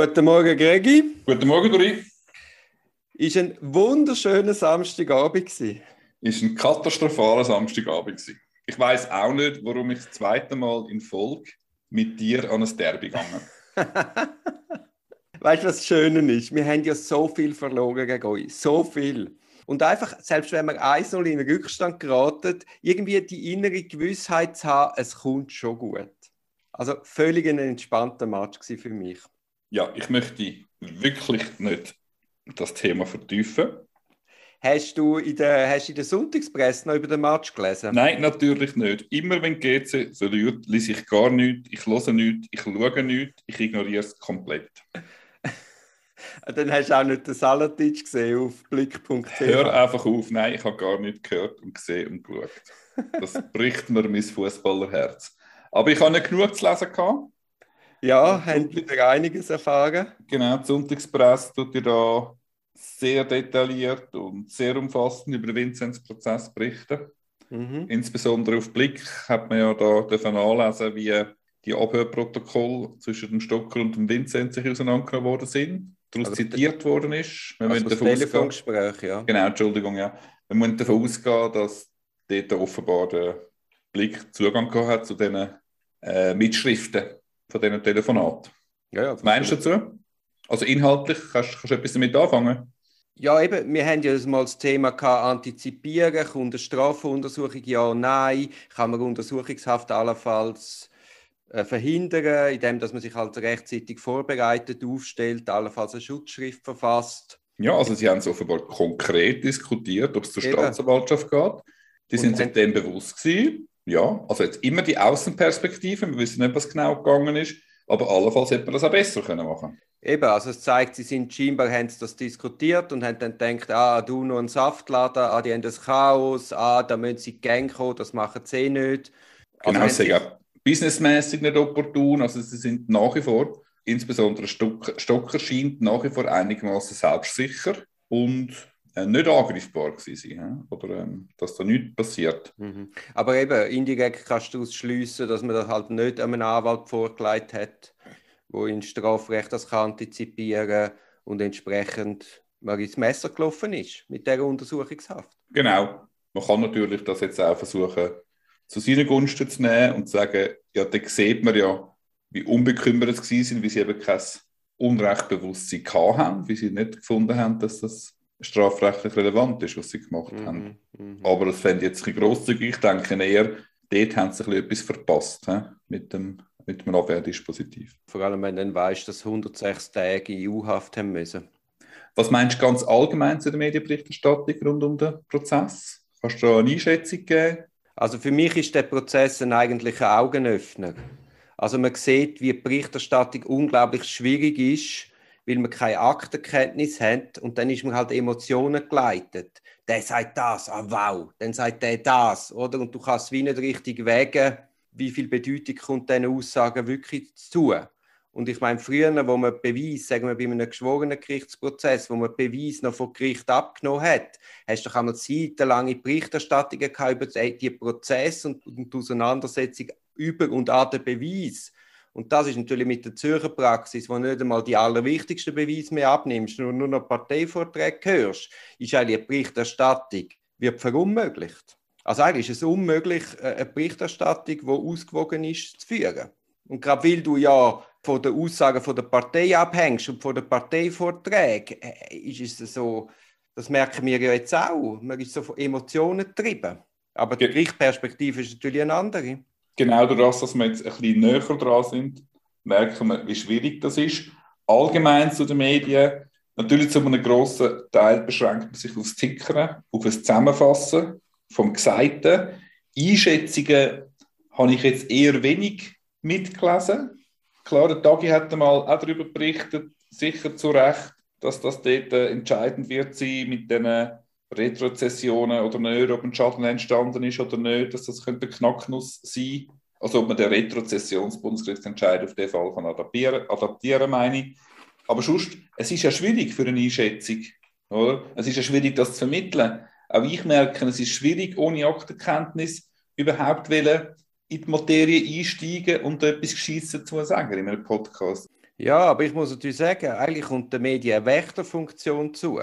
Guten Morgen, Gregi. Guten Morgen, Dori. Ist ein wunderschöner Samstagabend gewesen. Ist ein katastrophaler Samstagabend gewesen. Ich weiß auch nicht, warum ich das zweite Mal in Folge mit dir an ein Derby gegangen. weißt du, was das Schöne ist? Wir haben ja so viel verloren gegen euch. So viel. Und einfach, selbst wenn wir 1-0 in den Rückstand geraten, irgendwie die innere Gewissheit zu haben, es kommt schon gut. Also völlig ein entspannter Match für mich ja, ich möchte wirklich nicht das Thema vertiefen. Hast du in der, hast in der Sonntagspresse noch über den Match gelesen? Nein, natürlich nicht. Immer wenn GC verliert, lese ich gar nichts, ich höre nichts, ich schaue nichts, ich ignoriere es komplett. Dann hast du auch nicht den Salatitsch gesehen auf blick.ch. Hör einfach auf, nein, ich habe gar nichts gehört und gesehen und geschaut. Das bricht mir mein Fußballerherz. Aber ich habe nicht genug zu lesen. Gehabt. Ja, haben wieder einiges erfahren. Genau, die Sonntagspresse tut ihr da sehr detailliert und sehr umfassend über den Vinzenz-Prozess berichten. Mhm. Insbesondere auf Blick hat man ja da dürfen anlesen, wie die Abhörprotokolle zwischen dem Stocker und dem Vinzenz sich auseinandergenommen worden sind, daraus also zitiert worden ist. Wir also das Telefongespräch, ja. Genau, Entschuldigung, ja. Wir müssen davon ausgehen, dass dort offenbar der Blick Zugang gehabt hat zu diesen äh, Mitschriften von diesen Telefonaten. Ja, ja, Was meinst du dazu? Also inhaltlich, kannst, kannst du etwas damit anfangen? Ja, eben, wir haben ja mal das Thema gehabt, antizipieren, kommt eine Strafuntersuchung, ja, nein, kann man Untersuchungshaft allenfalls äh, verhindern, indem dass man sich halt rechtzeitig vorbereitet, aufstellt, allenfalls eine Schutzschrift verfasst. Ja, also Sie haben es offenbar konkret diskutiert, ob es zur eben. Staatsanwaltschaft geht. Die sind sich dem bewusst gewesen ja, also jetzt immer die Außenperspektive, wir wissen nicht, was genau gegangen ist, aber allenfalls hätte man das auch besser können machen Eben, also es zeigt, sie sind scheinbar haben das diskutiert und haben dann gedacht, ah, du nur ein Saftladen, ah, die haben das Chaos, ah, da müssen sie Gang kommen, das machen sie eh nicht. Also genau, sie sind businessmäßig nicht opportun, also sie sind nach wie vor, insbesondere Stocker scheint nach wie vor einigermaßen selbstsicher und nicht angreifbar gewesen oder ähm, dass da nichts passiert. Mhm. Aber eben, indirekt kannst du ausschließen, dass man das halt nicht einem Anwalt vorgelegt hat, wo in Strafrecht das kann antizipieren und entsprechend man ins Messer gelaufen ist mit der Untersuchungshaft. Genau. Man kann natürlich das jetzt auch versuchen, zu seinen Gunsten zu nehmen und zu sagen, ja, da sieht man ja, wie unbekümmert sie sind, wie sie eben kein Unrechtbewusstsein haben, wie sie nicht gefunden haben, dass das strafrechtlich relevant ist, was sie gemacht mhm, haben. Mhm. Aber das fände ich jetzt ein grosszügig. Ich denke eher, dort haben sie etwas verpasst he? mit dem mit dem Abwehrdispositiv. Vor allem, wenn dann weißt, dass 106 Tage EU-Haft haben müssen. Was meinst du ganz allgemein zu der Medienberichterstattung rund um den Prozess? Kannst du da eine Einschätzung geben? Also für mich ist der Prozess ein eigentlicher Augenöffner. Also man sieht, wie die Berichterstattung unglaublich schwierig ist weil man keine Aktenkenntnis hat und dann ist man halt Emotionen geleitet. Der sagt das, ah wow, dann sagt der das, oder? Und du kannst wie nicht richtig wägen, wie viel Bedeutung kommt diesen Aussagen wirklich zu. Und ich meine, früher, wo man Beweis, sagen wir bei einem geschworenen Gerichtsprozess, wo man Beweis noch vom Gericht abgenommen hat, hast du doch einmal zeitlange Berichterstattungen über die Prozess und die Auseinandersetzung über und an den Beweis. Und das ist natürlich mit der Zürcher Praxis, wo nicht einmal die allerwichtigsten Beweise mehr abnimmst, nur, nur noch Parteivorträge hörst, ist eigentlich eine Berichterstattung, wird verunmöglicht. Also eigentlich ist es unmöglich, äh, eine Berichterstattung, die ausgewogen ist, zu führen. Und gerade weil du ja von den Aussagen von der Partei abhängst und von den Parteivorträgen, äh, ist es so, das merken wir ja jetzt auch, man ist so von Emotionen getrieben. Aber die Gerichtperspektive ist natürlich eine andere genau das, dass wir jetzt ein bisschen näher dran sind, merken wir, wie schwierig das ist. Allgemein zu den Medien, natürlich zu einem grossen Teil beschränkt man sich aufs Tickern, auf das Zusammenfassen vom Gesagten. Einschätzungen habe ich jetzt eher wenig mitgelesen. Klar, der Tagi hat einmal auch darüber berichtet, sicher zu Recht, dass das dort äh, entscheidend wird sein mit den Retrozessionen oder nicht, ob ein Schaden entstanden ist oder nicht, dass das könnte Knacknuss sein. Also ob man den Retrozessionsbundesgerichtsentscheid auf den Fall kann adaptieren, adaptieren meine ich. Aber sonst, es ist ja schwierig für eine Einschätzung. Oder? Es ist ja schwierig, das zu vermitteln. Auch ich merke, es ist schwierig, ohne Aktenkenntnis überhaupt in die Materie einsteigen und etwas Gescheites zu sagen in einem Podcast. Ja, aber ich muss natürlich sagen, eigentlich kommt der Medien eine Wächterfunktion zu.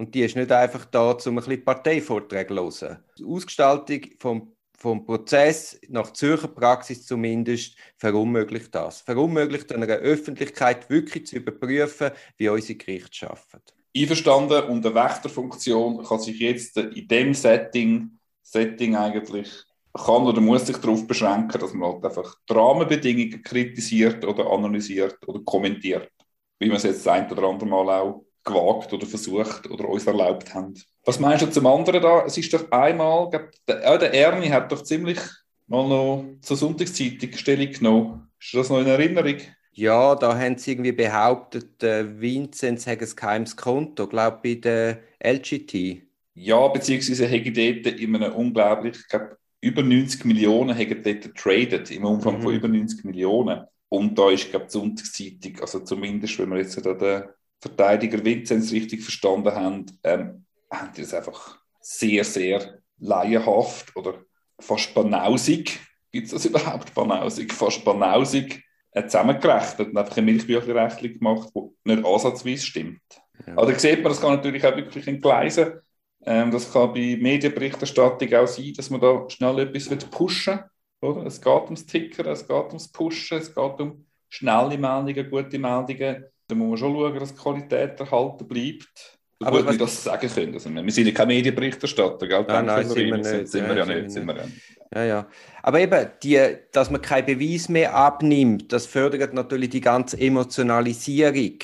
Und die ist nicht einfach da, um ein bisschen Parteivorträge zu hören. Die Ausgestaltung vom, vom Prozess nach Zürcher Praxis zumindest verunmöglicht das. Verunmöglicht einer Öffentlichkeit wirklich zu überprüfen, wie unsere Gerichte arbeiten. Einverstanden und eine Wächterfunktion kann sich jetzt in dem Setting, Setting eigentlich kann oder muss sich darauf beschränken, dass man halt einfach die Rahmenbedingungen kritisiert oder analysiert oder kommentiert, wie man es jetzt ein oder andere Mal auch gewagt oder versucht oder uns erlaubt haben. Was meinst du zum anderen da? Es ist doch einmal, der, der Ernie hat doch ziemlich mal noch zur Sonntagszeitung Stellung genommen. Ist das noch in Erinnerung? Ja, da haben sie irgendwie behauptet, äh, Vinzenz hätte ein geheimes Konto, glaube ich, bei der LGT. Ja, beziehungsweise hätte dort in einem unglaublich, ich glaube, über 90 Millionen haben dort getradet, im Umfang mhm. von über 90 Millionen. Und da ist, glaube ich, die Sonntagszeitung, also zumindest, wenn wir jetzt da den Verteidiger Vinzenz richtig verstanden haben, ähm, haben die das einfach sehr, sehr laienhaft oder fast banausig, gibt es das überhaupt, banausig, fast banausig äh, zusammengerechnet und einfach eine Milchbüchlerrechnung gemacht, die nicht ansatzweise stimmt. Ja. Aber da sieht man, das kann natürlich auch wirklich entgleisen. Ähm, das kann bei Medienberichterstattung auch sein, dass man da schnell etwas pushen will. Oder? Es geht ums Ticker, es geht ums Pushen, es geht um schnelle Meldungen, gute Meldungen. Da muss man schon schauen, dass die Qualität erhalten bleibt. Aber gut wir das sagen können. Also wir sind ja keine Medienberichterstatter, gell? Nein, nein, sind wir nicht. Sind, wir ja, nicht. Sind wir nicht. Ja, ja. Aber eben, die, dass man keinen Beweis mehr abnimmt, das fördert natürlich die ganze Emotionalisierung.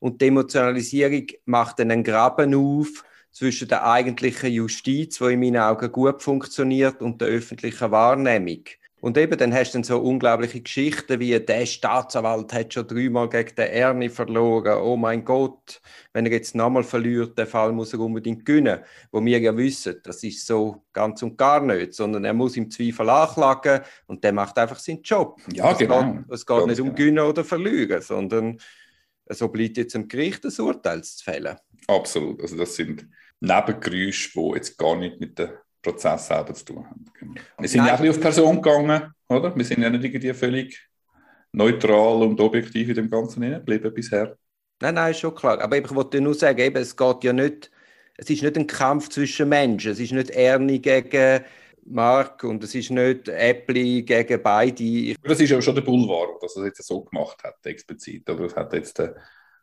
Und die Emotionalisierung macht dann einen Graben auf zwischen der eigentlichen Justiz, die in meinen Augen gut funktioniert, und der öffentlichen Wahrnehmung. Und eben, dann hast du dann so unglaubliche Geschichten wie der Staatsanwalt hat schon dreimal gegen den Ernie verloren. Oh mein Gott, wenn er jetzt nochmal verliert, den Fall muss er unbedingt gewinnen. Wo wir ja wissen, das ist so ganz und gar nicht, sondern er muss im Zweifel anklagen und der macht einfach seinen Job. Ja, es genau. Geht, es geht nicht um gewinnen oder verlieren, sondern so bleibt jetzt im Gericht das Urteil zu fällen. Absolut. Also das sind Nebengeräusche, die jetzt gar nicht mit dem Prozess selber zu tun haben. Genau. Wir sind Nein. ja ein bisschen auf Person gegangen, oder? Wir sind ja nicht irgendwie völlig neutral und objektiv in dem Ganzen geblieben bisher. Nein, nein, ist schon klar. Aber ich wollte nur sagen, eben, es geht ja nicht, es ist nicht ein Kampf zwischen Menschen. Es ist nicht Ernie gegen Mark und es ist nicht Apple gegen beide. Das ist aber schon der Boulevard, dass er es jetzt so gemacht hat, explizit. Aber es hat jetzt der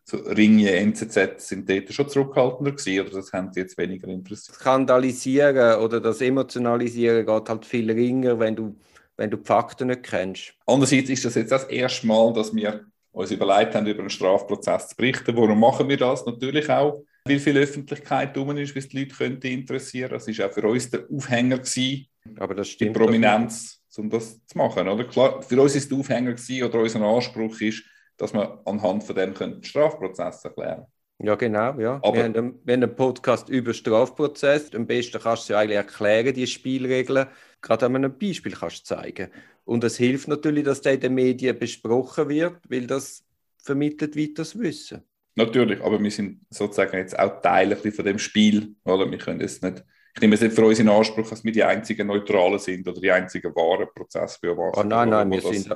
so Ringe, NZZ sind dort schon zurückhaltender gewesen oder das haben sie jetzt weniger interessiert? Skandalisieren oder das Emotionalisieren geht halt viel ringer, wenn du, wenn du die Fakten nicht kennst. Andererseits ist das jetzt das erste Mal, dass wir uns überlegt haben, über einen Strafprozess zu berichten. Warum machen wir das? Natürlich auch, weil viel Öffentlichkeit drum ist, wie es die Leute könnte interessieren. Das war auch für uns der Aufhänger gewesen, Aber das stimmt die Prominenz, um das zu machen. Oder? Klar, für uns ist der Aufhänger gewesen, oder unser Anspruch ist, dass man anhand von dem den Strafprozess erklären ja, genau. Ja. Aber wir, haben einen, wir haben einen Podcast über Strafprozess. Am besten kannst du ja eigentlich erklären, die Spielregeln. Gerade an einem Beispiel kannst du zeigen. Und es hilft natürlich, dass der in den Medien besprochen wird, weil das vermittelt weiteres Wissen. Natürlich, aber wir sind sozusagen jetzt auch Teil von dem Spiel. Oder? Wir können es nicht, ich nehme es nicht für uns in Anspruch, dass wir die einzigen Neutralen sind oder die einzigen wahren Prozessbeobachter. Oh nein, nein, wir sind,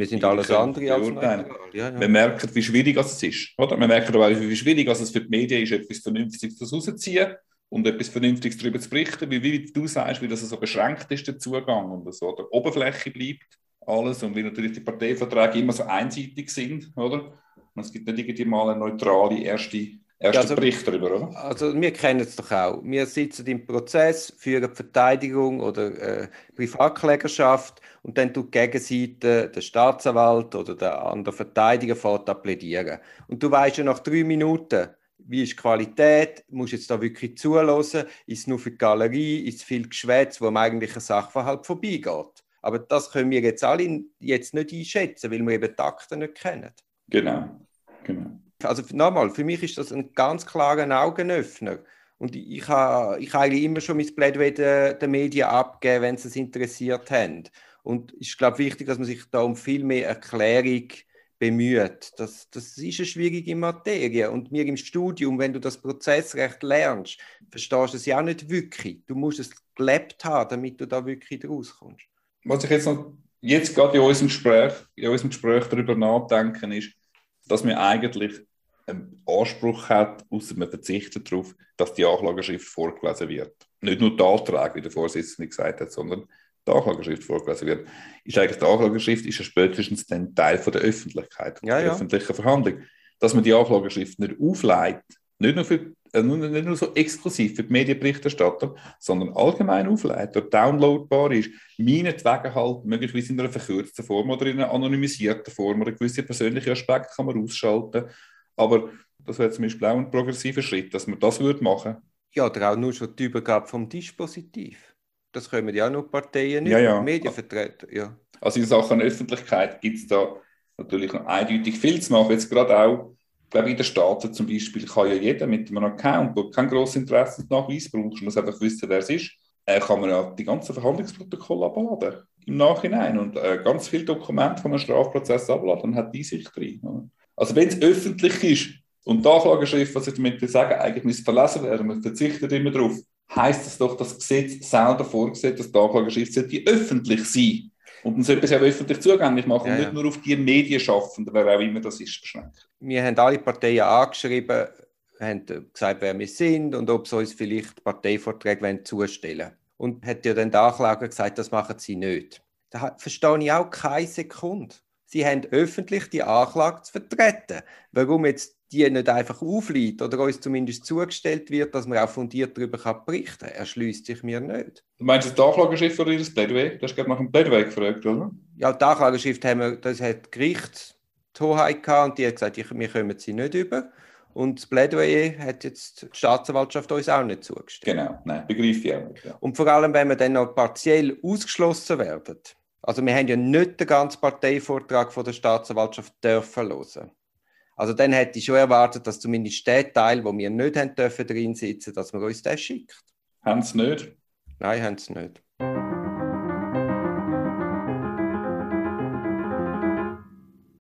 wir sind alles andere als neutral. Ja, ja. Wir merken, wie schwierig es ist. Oder? Wir merken aber auch, wie schwierig es für die Medien ist, etwas Vernünftiges rauszuziehen und etwas Vernünftiges darüber zu berichten, wie, wie du sagst, wie das so beschränkt ist, der Zugang und so der Oberfläche bleibt alles und wie natürlich die Parteiverträge immer so einseitig sind, oder? Und es gibt nicht irgendwie mal eine neutrale erste Erster also, Bericht darüber, oder? Also wir kennen es doch auch. Wir sitzen im Prozess, führen Verteidigung oder äh, Privatklägerschaft und dann tut die Gegenseite, der Staatsanwalt oder der andere Verteidiger da plädieren. Und du weißt ja nach drei Minuten, wie ist die Qualität, musst du jetzt da wirklich zulassen, ist es nur für die Galerie, ist es viel Geschwätz, wo am eigentlichen Sachverhalt vorbeigeht. Aber das können wir jetzt alle jetzt nicht einschätzen, weil wir eben die Akten nicht kennen. Genau, genau. Also nochmal, für mich ist das ein ganz klarer Augenöffner. Und ich habe ich ha eigentlich immer schon mein Plädoyer den, Medien abgegeben, wenn sie es interessiert haben. Und ist, glaube wichtig, dass man sich da um viel mehr Erklärung bemüht. Das, das ist eine schwierige Materie. Und mir im Studium, wenn du das Prozessrecht lernst, verstehst du es ja auch nicht wirklich. Du musst es gelebt haben, damit du da wirklich rauskommst. Was ich jetzt noch jetzt gerade in unserem Gespräch, in unserem Gespräch darüber nachdenken ist, dass man eigentlich einen Anspruch hat, außer man verzichtet darauf, dass die Anklageschrift vorgelesen wird. Nicht nur die Anträge, wie der Vorsitzende gesagt hat, sondern die Anklageschrift vorgelesen wird. Ist eigentlich die Anklageschrift ist ja spätestens dann Teil von der Öffentlichkeit, ja, der ja. öffentlichen Verhandlung. Dass man die Anklageschrift nicht aufleitet, nicht nur, für, äh, nicht nur so exklusiv für die Medienberichterstatter, sondern allgemein aufleitet, downloadbar ist, meinetwegen halt möglicherweise in einer verkürzten Form oder in einer anonymisierten Form oder gewisse persönliche Aspekte kann man ausschalten. Aber das wäre zum Beispiel auch ein progressiver Schritt, dass man das würde machen Ja, oder auch nur schon die Übergabe vom Dispositiv. Das können ja auch nur Parteien nicht, ja, ja. Medienvertreter. Ja. Also in Sachen Öffentlichkeit gibt es da natürlich noch eindeutig viel zu machen. Jetzt gerade auch, glaube ich, in den Staaten zum Beispiel kann ja jeder mit einem Account, der kein grosses Interessensnachweis braucht, muss einfach wissen, wer es ist, äh, kann man ja die ganzen Verhandlungsprotokolle abladen im Nachhinein und äh, ganz viele Dokumente von einem Strafprozess abladen und hat die Sicht drin. Also wenn es öffentlich ist und die Anklageschrift, was ich damit sagen eigentlich muss verlesen werden, man verzichtet immer darauf, heißt es doch, dass das Gesetz selber vorgesehen, dass die Anklageschrift sollte öffentlich sein und dann sollte man es auch öffentlich zugänglich machen ja, und nicht nur auf die Medienschaffenden, wer auch immer das ist, beschränkt. Wir haben alle Parteien angeschrieben, haben gesagt, wer wir sind und ob sie uns vielleicht Parteivorträge zustellen wollen. Und hat ja dann die Anklage gesagt, das machen sie nicht. Da verstehe ich auch keine Sekunde. Sie haben öffentlich die Anklage zu vertreten. Warum jetzt die nicht einfach aufliegt oder uns zumindest zugestellt wird, dass man auch fundiert darüber kann berichten kann, erschließt sich mir nicht. Du meinst das Anklageschrift oder das Plädoyer? Du hast gerade nach dem Plädoyer gefragt, oder? Ja, die Anklageschrift haben wir, das hat Gericht die Hoheit gehabt und die hat gesagt, ich, wir kommen sie nicht über. Und das Plädoyer hat jetzt die Staatsanwaltschaft uns auch nicht zugestellt. Genau, nein, begreife ich auch nicht. Ja. Und vor allem, wenn wir dann noch partiell ausgeschlossen werden. Also wir haben ja nicht den ganzen Parteivortrag von der Staatsanwaltschaft dürfen hören. Also dann hätte ich schon erwartet, dass zumindest der Teil, wo wir nicht haben dürfen drin sitzen, dass man uns den schickt. Haben sie nicht? Nein, haben sie nicht.